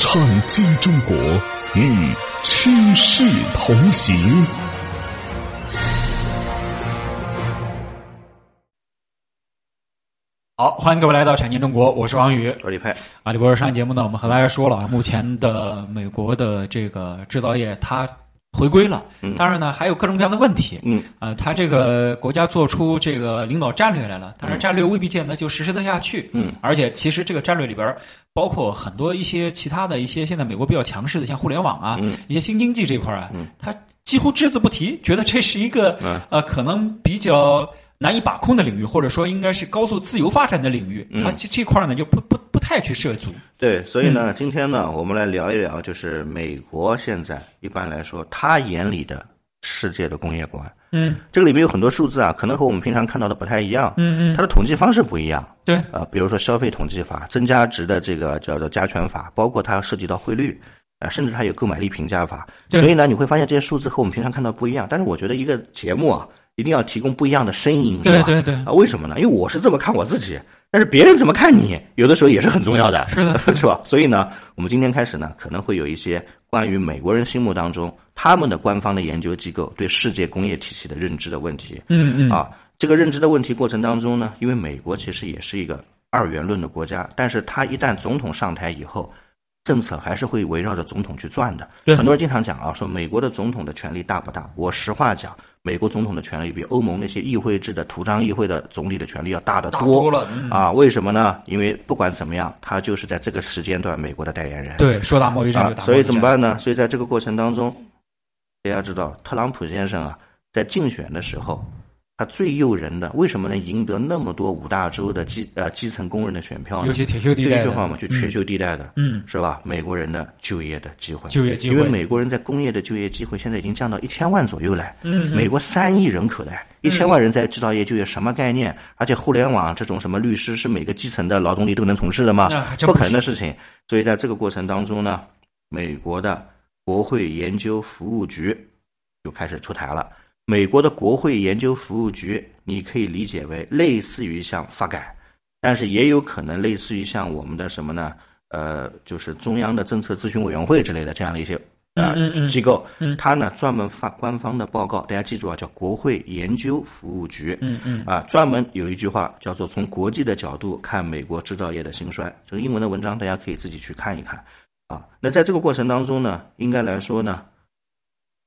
创新中国与趋势同行。好，欢迎各位来到产经中国，我是王宇，我是李佩。啊，李博士，上一节目呢，我们和大家说了啊，目前的美国的这个制造业它回归了，当然呢，还有各种各样的问题。嗯，啊，他这个国家做出这个领导战略来了，但是战略未必见得就实施得下去。嗯，而且其实这个战略里边包括很多一些其他的一些现在美国比较强势的，像互联网啊，一些新经济这块啊，他几乎只字不提，觉得这是一个呃可能比较。难以把控的领域，或者说应该是高速自由发展的领域，他这这块呢就不不不太去涉足。对，所以呢，今天呢，我们来聊一聊，就是美国现在一般来说他眼里的世界的工业观。嗯，这个里面有很多数字啊，可能和我们平常看到的不太一样。嗯嗯，它的统计方式不一样。对，呃，比如说消费统计法、增加值的这个叫做加权法，包括它涉及到汇率，啊，甚至它有购买力评价法。所以呢，你会发现这些数字和我们平常看到不一样。但是我觉得一个节目啊。一定要提供不一样的声音，对对对啊？为什么呢？因为我是这么看我自己，但是别人怎么看你，有的时候也是很重要的，是的，是吧？所以呢，我们今天开始呢，可能会有一些关于美国人心目当中他们的官方的研究机构对世界工业体系的认知的问题。嗯嗯啊，这个认知的问题过程当中呢，因为美国其实也是一个二元论的国家，但是他一旦总统上台以后，政策还是会围绕着总统去转的。很多人经常讲啊，说美国的总统的权力大不大？我实话讲。美国总统的权力比欧盟那些议会制的图章议会的总理的权力要大得多了啊！为什么呢？因为不管怎么样，他就是在这个时间段美国的代言人。对，说打贸易战，所以怎么办呢？所以在这个过程当中，大家知道，特朗普先生啊，在竞选的时候。他最诱人的，为什么能赢得那么多五大洲的基呃基层工人的选票呢？尤其铁锈地带一句话嘛，就铁锈地带的，嗯，是吧？美国人的就业的机会，就业机会，因为美国人在工业的就业机会现在已经降到一千万左右了。嗯，美国三亿人口的，一千万人在制造业就业什么概念？而且互联网这种什么律师是每个基层的劳动力都能从事的吗？不可能的事情。所以在这个过程当中呢，美国的国会研究服务局就开始出台了。美国的国会研究服务局，你可以理解为类似于像发改，但是也有可能类似于像我们的什么呢？呃，就是中央的政策咨询委员会之类的这样的一些啊机构，它呢专门发官方的报告。大家记住啊，叫国会研究服务局。嗯嗯啊，专门有一句话叫做“从国际的角度看美国制造业的兴衰”。这个英文的文章大家可以自己去看一看。啊，那在这个过程当中呢，应该来说呢。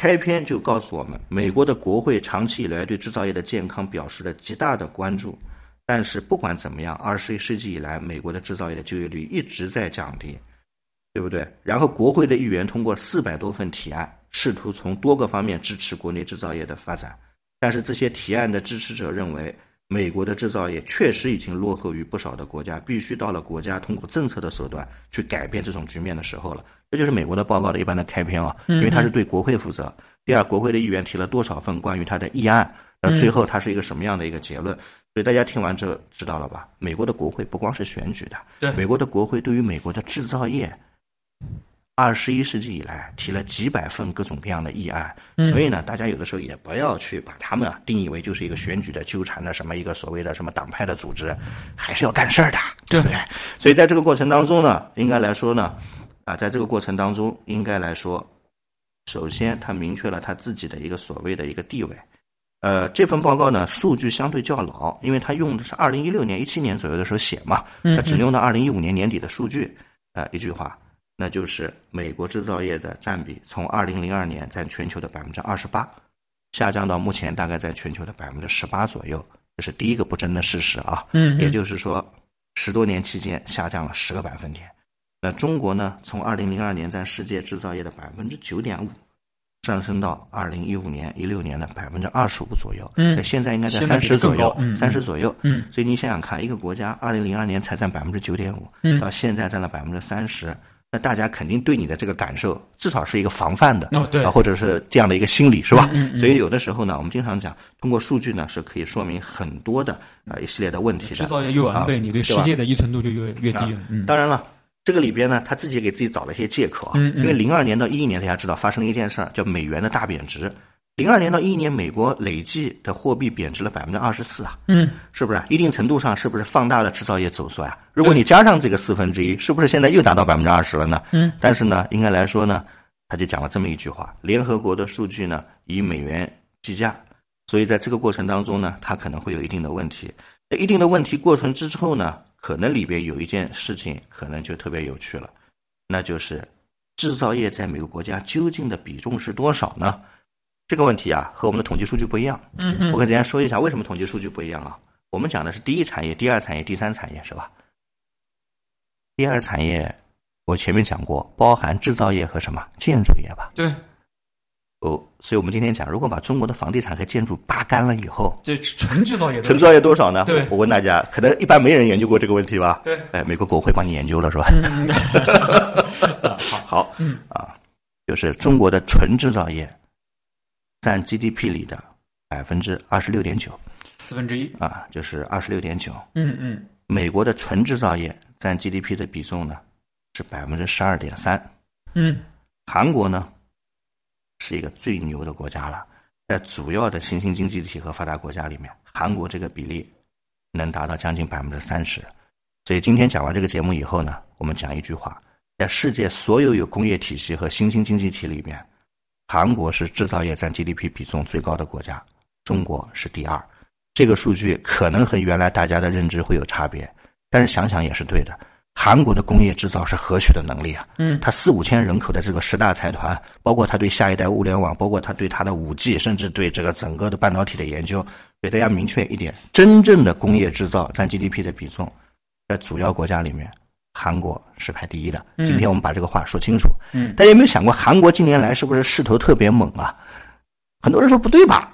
开篇就告诉我们，美国的国会长期以来对制造业的健康表示了极大的关注。但是不管怎么样，二十一世纪以来，美国的制造业的就业率一直在降低，对不对？然后国会的议员通过四百多份提案，试图从多个方面支持国内制造业的发展。但是这些提案的支持者认为，美国的制造业确实已经落后于不少的国家，必须到了国家通过政策的手段去改变这种局面的时候了。这就是美国的报告的一般的开篇啊，因为它是对国会负责。第二，国会的议员提了多少份关于他的议案，那最后它是一个什么样的一个结论？所以大家听完之后知道了吧？美国的国会不光是选举的，对，美国的国会对于美国的制造业，二十一世纪以来提了几百份各种各样的议案。所以呢，大家有的时候也不要去把他们啊定义为就是一个选举的纠缠的什么一个所谓的什么党派的组织，还是要干事儿的，对不对？所以在这个过程当中呢，应该来说呢。啊，在这个过程当中，应该来说，首先他明确了他自己的一个所谓的一个地位。呃，这份报告呢，数据相对较老，因为他用的是二零一六年、一七年左右的时候写嘛，他只用到二零一五年年底的数据。呃，一句话，那就是美国制造业的占比从二零零二年占全球的百分之二十八，下降到目前大概在全球的百分之十八左右，这是第一个不争的事实啊。嗯，也就是说，十多年期间下降了十个百分点。那中国呢？从二零零二年占世界制造业的百分之九点五，上升到二零一五年、一六年的百分之二十五左右。嗯，现在应该在三十左右，三十左右。嗯，所以你想想看，一个国家二零零二年才占百分之九点五，嗯，到现在占了百分之三十，那大家肯定对你的这个感受至少是一个防范的，哦对啊，或者是这样的一个心理，是吧？嗯嗯嗯所以有的时候呢，我们经常讲，通过数据呢是可以说明很多的啊、一系列的问题的。制造业越完备，啊你对世界的依存度就越越低当然了，这个里边呢，他自己给自己找了一些借口啊。因为零二年到一一年，大家知道发生了一件事儿，叫美元的大贬值。零二年到一一年，美国累计的货币贬值了百分之二十四啊，嗯，是不是？一定程度上是不是放大了制造业走缩呀、如果你加上这个四分之一，是不是现在又达到百分之二十了呢？嗯，但是呢，应该来说呢，他就讲了这么一句话：联合国的数据呢以美元计价，所以在这个过程当中呢，它可能会有一定的问题。在一定的问题过程之后呢，可能里边有一件事情可能就特别有趣了，那就是制造业在每个国家究竟的比重是多少呢？这个问题啊，和我们的统计数据不一样。嗯嗯我跟大家说一下为什么统计数据不一样啊？我们讲的是第一产业、第二产业、第三产业，是吧？第二产业我前面讲过，包含制造业和什么建筑业吧？对，哦，所以我们今天讲，如果把中国的房地产和建筑扒干了以后，这纯制造业纯制造业多少呢？对我问大家，可能一般没人研究过这个问题吧？对，哎，美国国会帮你研究了是吧？好，好，嗯啊，就是中国的纯制造业占 GDP 里的百分之二十六点九四分之一。啊，就是二十六点九。嗯嗯美国的纯制造业占 GDP 的比重呢是百分之十二点三，嗯韩国呢是一个最牛的国家了，在主要的新兴经济体和发达国家里面，韩国这个比例能达到将近百分之三十。所以今天讲完这个节目以后呢，我们讲一句话：在世界所有有工业体系和新兴经济体里面，韩国是制造业占 GDP 比重最高的国家，中国是第二。这个数据可能和原来大家的认知会有差别，但是想想也是对的。韩国的工业制造是何许的能力啊？嗯，它四五千人口的这个十大财团，包括它对下一代物联网，包括它对它的五 G，甚至对这个整个的半导体的研究，给大家明确一点：真正的工业制造占 GDP 的比重，在主要国家里面，韩国是排第一的。今天我们把这个话说清楚。嗯大家有没有想过，韩国近年来是不是势头特别猛啊？很多人说不对吧？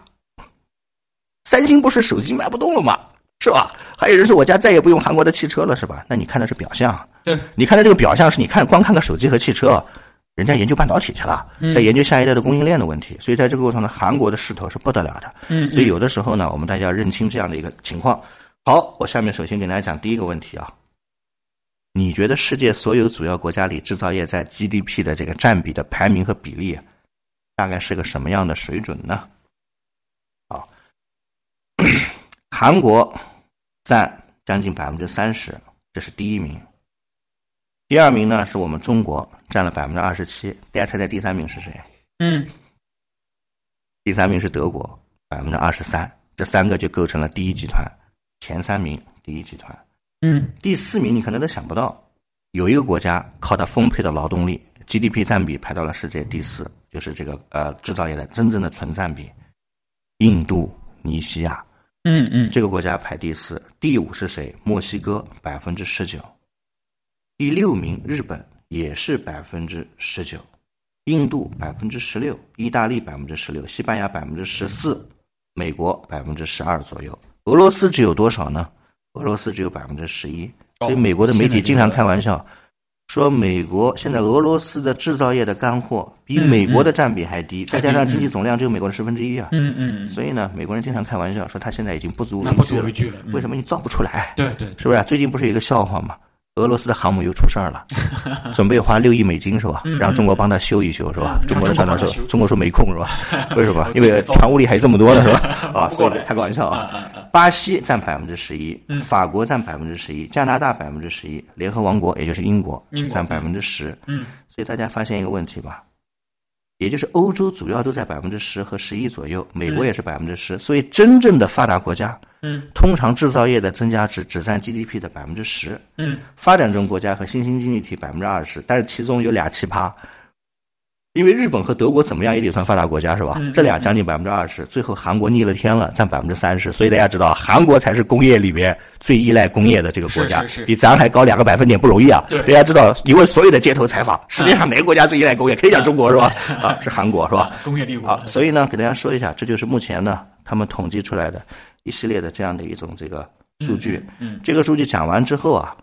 三星不是手机卖不动了吗？是吧？还有人说我家再也不用韩国的汽车了，是吧？那你看的是表象。对，你看的这个表象是你看光看个手机和汽车，人家研究半导体去了，在研究下一代的供应链的问题。所以在这个过程中，韩国的势头是不得了的。嗯，所以有的时候呢，我们大家要认清这样的一个情况。好，我下面首先给大家讲第一个问题啊，你觉得世界所有主要国家里制造业在 GDP 的这个占比的排名和比例，大概是个什么样的水准呢？好，韩国占将近百分之三十，这是第一名。第二名呢是我们中国，占了百分之二十七。大家猜猜第三名是谁？嗯第三名是德国，百分之二十三。这三个就构成了第一集团，前三名第一集团。嗯第四名你可能都想不到，有一个国家靠它丰沛的劳动力，GDP 占比排到了世界第四，就是这个呃制造业的真正的纯占比，印度尼西亚嗯嗯这个国家排第四，第五是谁？墨西哥百分之十九，第六名日本也是百分之十九，印度百分之十六，意大利百分之十六，西班牙百分之十四，美国百分之十二左右，俄罗斯只有多少呢？俄罗斯只有百分之十一，所以美国的媒体经常开玩笑。说美国现在俄罗斯的制造业的干货比美国的占比还低，再加上经济总量只有美国的十分之一啊，嗯嗯，所以呢，美国人经常开玩笑说他现在已经不足为惧了。足为什么你造不出来？对对，是不是？最近不是有一个笑话吗？俄罗斯的航母又出事儿了，准备花六亿美金是吧？让中国帮他修一修是吧？中国的船长说，中国说没空是吧？为什么？因为船坞里还有这么多呢是吧？啊，所以开个玩笑啊。巴西占百分之十一，法国占百分之十一，加拿大百分之十一，联合王国也就是英国英国占百分之十。嗯，所以大家发现一个问题吧，也就是欧洲主要都在百分之十和十一左右，美国也是百分之十，所以真正的发达国家，嗯，通常制造业的增加值只占 GDP 的百分之十，嗯，发展中国家和新兴经济体百分之二十，但是其中有俩奇葩。因为日本和德国怎么样也得算发达国家是吧？嗯这俩将近百分之二十，最后韩国逆了天了，占百分之三十。所以大家知道，韩国才是工业里边最依赖工业的这个国家，比咱还高两个百分点不容易啊！对大家知道，你问所有的街头采访，世界上哪个国家最依赖工业？可以讲中国是吧？啊，是韩国是吧？工业帝国啊，所以呢，给大家说一下，这就是目前呢他们统计出来的一系列的这样的一种这个数据。嗯这个数据讲完之后啊，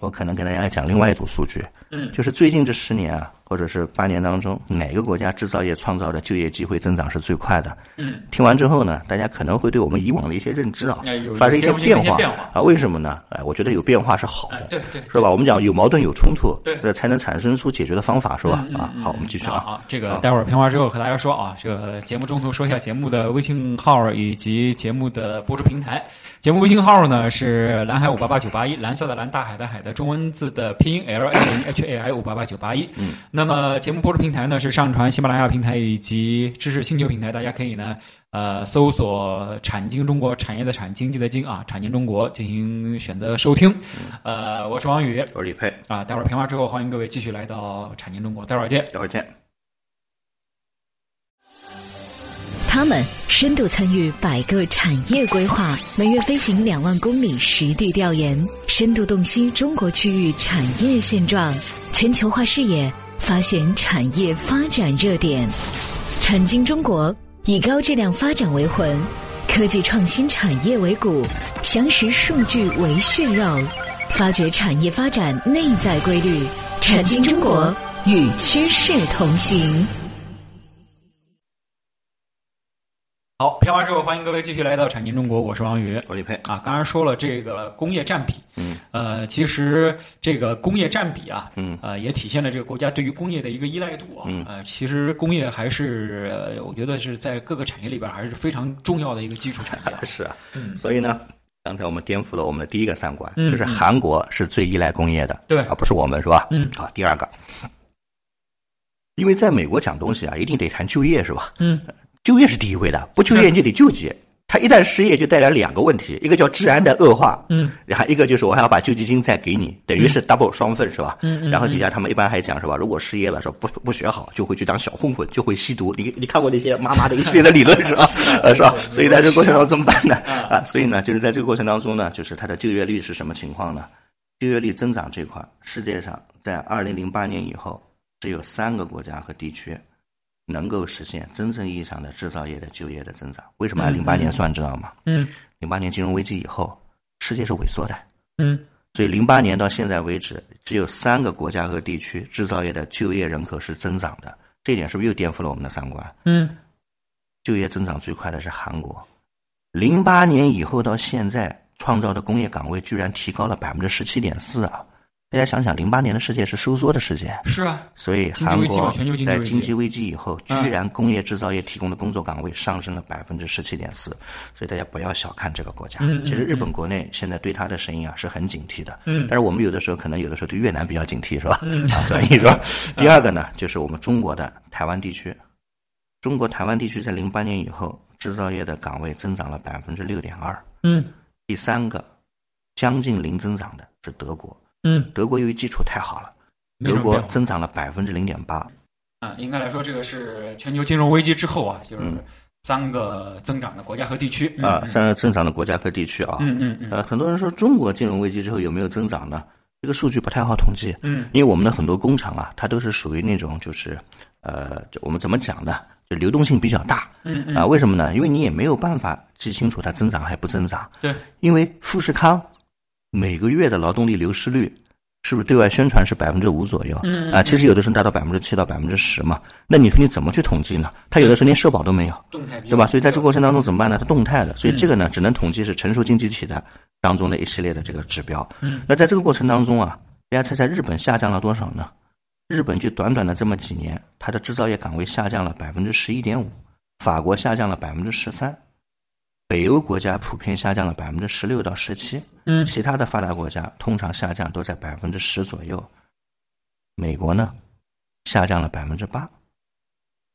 我可能给大家讲另外一组数据，嗯，就是最近这十年啊，或者是八年当中，哪个国家制造业创造的就业机会增长是最快的？嗯，听完之后呢，大家可能会对我们以往的一些认知啊发生一些变化啊？为什么呢？哎，我觉得有变化是好的，对对，是吧？我们讲有矛盾有冲突，对，才能产生出解决的方法，是吧？啊，好，我们继续啊。好，这个待会儿片花之后和大家说啊，这个节目中途说一下节目的微信号以及节目的播出平台。节目微信号呢是蓝海五八八九八一，蓝色的蓝，大海的海的中文字的拼音 L A N H A I 五八八九八一。嗯，那么节目播出平台呢是上传喜马拉雅平台以及知识星球平台，大家可以呢呃搜索“产经中国”产业的产经济的经啊，产经中国进行选择收听。呃，我是王宇，我是李佩啊。待会儿片花之后，欢迎各位继续来到产经中国，待会儿见，待会儿见。他们深度参与百个产业规划，每月飞行两万公里实地调研，深度洞悉中国区域产业现状，全球化视野发现产业发展热点。产经中国以高质量发展为魂，科技创新产业为骨，详实数据为血肉，发掘产业发展内在规律。产经中国与趋势同行。好，片完之后，欢迎各位继续来到产经中国，我是王宇，我李佩啊。刚才说了这个工业占比，嗯，呃，其实这个工业占比啊，嗯，呃，也体现了这个国家对于工业的一个依赖度啊，嗯，呃，其实工业还是我觉得是在各个产业里边还是非常重要的一个基础产业。是啊，嗯，所以呢，刚才我们颠覆了我们的第一个三观，就是韩国是最依赖工业的，对，而不是我们，是吧？嗯，好，第二个，因为在美国讲东西啊，一定得谈就业，是吧？嗯。就业是第一位的，不就业你就得救济。他一旦失业，就带来两个问题，一个叫治安的恶化，嗯，然后一个就是我还要把救济金再给你，等于是 double 双份，是吧？嗯然后底下他们一般还讲是吧？如果失业了，说不不学好，就会去当小混混，就会吸毒。你你看过那些妈妈的一系列的理论是吧？呃，是吧？所以在这个过程中怎么办呢？啊，所以呢，就是在这个过程当中呢，就是他的就业率是什么情况呢？就业率增长这块，世界上在二零零八年以后，只有三个国家和地区。能够实现真正意义上的制造业的就业的增长，为什么按零八年算知道吗？嗯，零八年金融危机以后，世界是萎缩的。嗯，所以零八年到现在为止，只有三个国家和地区制造业的就业人口是增长的，这一点是不是又颠覆了我们的三观？嗯，就业增长最快的是韩国，零八年以后到现在创造的工业岗位居然提高了百分之十七点四啊！大家想想，零八年的世界是收缩的世界，是啊，所以韩国在经济危机以后，居然工业制造业提供的工作岗位上升了百分之十七点四，所以大家不要小看这个国家。其实日本国内现在对它的声音啊是很警惕的，嗯，但是我们有的时候可能有的时候对越南比较警惕，是吧？啊，转移是吧？第二个呢，就是我们中国的台湾地区，中国台湾地区在零八年以后制造业的岗位增长了百分之六点二，嗯，第三个将近零增长的是德国。嗯，德国由于基础太好了，德国增长了百分之零点八。啊，应该来说，这个是全球金融危机之后啊，就是三个增长的国家和地区啊，三个增长的国家和地区啊。嗯嗯嗯。呃，很多人说中国金融危机之后有没有增长呢？这个数据不太好统计。嗯。因为我们的很多工厂啊，它都是属于那种就是，呃，我们怎么讲呢？就流动性比较大。嗯嗯。啊，为什么呢？因为你也没有办法记清楚它增长还不增长。对。因为富士康。每个月的劳动力流失率，是不是对外宣传是百分之五左右？嗯啊，其实有的时候达到百分之七到百分之十嘛。那你说你怎么去统计呢？他有的时候连社保都没有，动态对吧？所以在这个过程当中怎么办呢？它动态的，所以这个呢只能统计是成熟经济体的当中的一系列的这个指标。嗯，那在这个过程当中啊，大家猜猜日本下降了多少呢？日本就短短的这么几年，它的制造业岗位下降了百分之十一点五，法国下降了百分之十三。北欧国家普遍下降了百分之十六到十七，嗯，其他的发达国家通常下降都在百分之十左右。美国呢，下降了百分之八，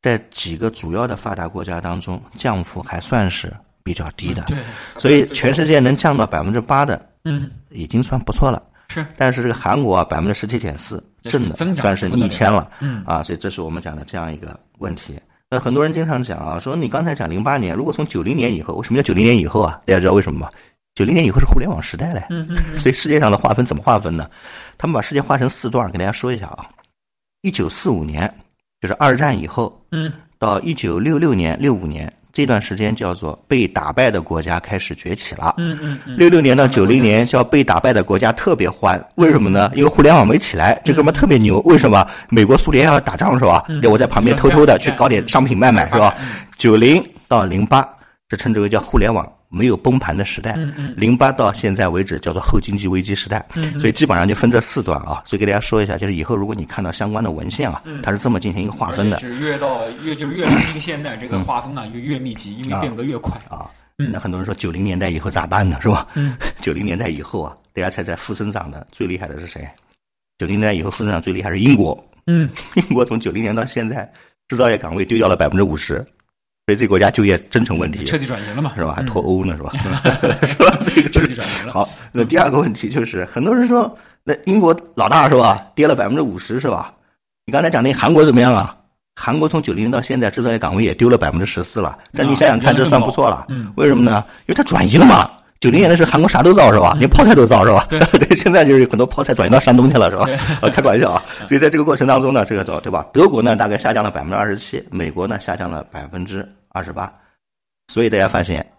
在几个主要的发达国家当中，降幅还算是比较低的。对，所以全世界能降到百分之八的，嗯，已经算不错了。是，但是这个韩国啊，百分之十七点四，正的算是逆天了。嗯，啊，所以这是我们讲的这样一个问题。那很多人经常讲啊，说你刚才讲零八年，如果从九零年以后，为什么叫九零年以后啊？大家知道为什么吗？九零年以后是互联网时代嘞，所以世界上的划分怎么划分呢？他们把世界划成四段，给大家说一下啊。一九四五年就是二战以后，嗯，到一九六六年、六五年这段时间叫做被打败的国家开始崛起了。嗯嗯嗯，六六年到九零年叫被打败的国家特别欢，为什么呢？因为互联网没起来，这哥们特别牛。为什么？美国、苏联要打仗是吧？我在旁边偷偷的去搞点商品卖卖是吧？九零到零八，这称之为叫互联网。没有崩盘的时代，零八到现在为止叫做后经济危机时代，所以基本上就分这四段啊。所以给大家说一下，就是以后如果你看到相关的文献啊，它是这么进行一个划分的。是越到越就是越临近现代，这个划分呢就越密集，因为变革越快啊。那很多人说九零年代以后咋办呢？是吧？九零年代以后啊，大家猜猜负增长的最厉害的是谁？九零年代以后负增长最厉害是英国。嗯，英国从九零年到现在，制造业岗位丢掉了百分之五十。所以这个国家就业真成问题，彻底转型了嘛，是吧？还脱欧呢，是吧？是吧？这个彻底转型了。好，那第二个问题就是，很多人说，那英国老大是吧？跌了百分之五十是吧？你刚才讲那韩国怎么样啊？韩国从九零年到现在，制造业岗位也丢了百分之十四了。但你想想看，这算不错了。为什么呢？因为它转移了嘛。九零年的时候，韩国啥都造是吧？连泡菜都造是吧？对，现在就是很多泡菜转移到山东去了是吧？开个玩笑啊！所以在这个过程当中呢，这个对吧？德国呢大概下降了百分之二十七，美国呢下降了百分之二十八，所以大家发现。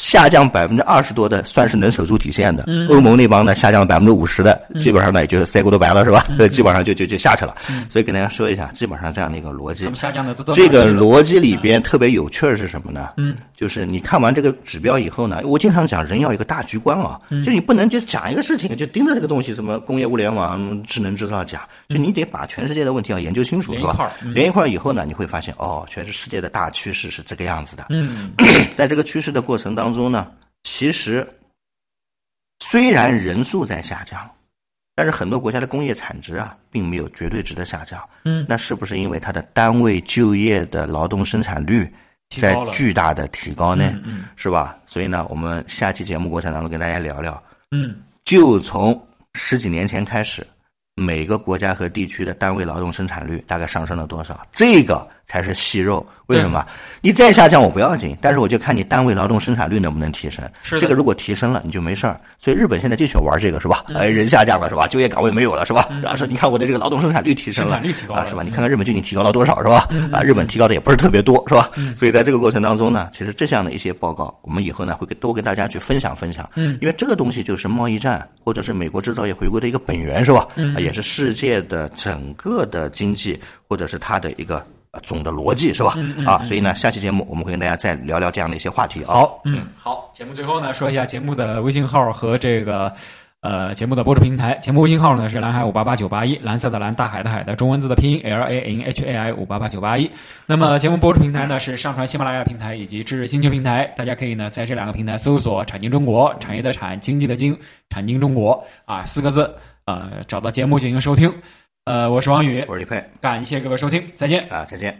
下降百分之二十多的，算是能守住底线的。欧盟那帮呢，下降了百分之五十的，基本上呢也就塞锅都白了，是吧？呃，基本上就就就下去了。所以跟大家说一下，基本上这样的一个逻辑。下降的都这个逻辑里边特别有趣的是什么呢？嗯，就是你看完这个指标以后呢，我经常讲人要一个大局观啊，就你不能就讲一个事情就盯着这个东西，什么工业物联网、智能制造讲，就你得把全世界的问题要研究清楚，是吧？连一块以后呢，你会发现哦，全是世界的大趋势是这个样子的。嗯，在这个趋势的过程当中。中呢，其实虽然人数在下降，但是很多国家的工业产值啊，并没有绝对值的下降。嗯，那是不是因为它的单位就业的劳动生产率在巨大的提高呢？嗯，是吧？所以呢，我们下期节目过程当中跟大家聊聊。嗯，就从十几年前开始。每个国家和地区的单位劳动生产率大概上升了多少？这个才是细肉。为什么？你再下降我不要紧，但是我就看你单位劳动生产率能不能提升。是这个如果提升了，你就没事儿。所以日本现在就喜欢玩这个，是吧？哎，人下降了，是吧？就业岗位没有了，是吧？然后说你看我的这个劳动生产率提升了，啊，是吧？你看看日本究竟提高了多少，是吧？啊，日本提高的也不是特别多，是吧？所以在这个过程当中呢，其实这样的一些报告，我们以后呢会跟多跟大家去分享分享。嗯，因为这个东西就是贸易战或者是美国制造业回归的一个本源，是吧？嗯，也是世界。的整个的经济，或者是它的一个总的逻辑，是吧？啊，所以呢，下期节目我们会跟大家再聊聊这样的一些话题。好，嗯，好，节目最后呢，说一下节目的微信号和这个呃节目的播出平台。节目微信号呢是蓝海五八八九八一，蓝色的蓝，大海的海的中文字的拼音 L A N H A I 五八八九八一。那么节目播出平台呢是上传喜马拉雅平台以及知识星球平台，大家可以呢在这两个平台搜索“产经中国”，产业的产，经济的经，产经中国啊四个字，呃，找到节目进行收听。呃，我是王宇，我是李佩，感谢各位收听，再见。啊，再见。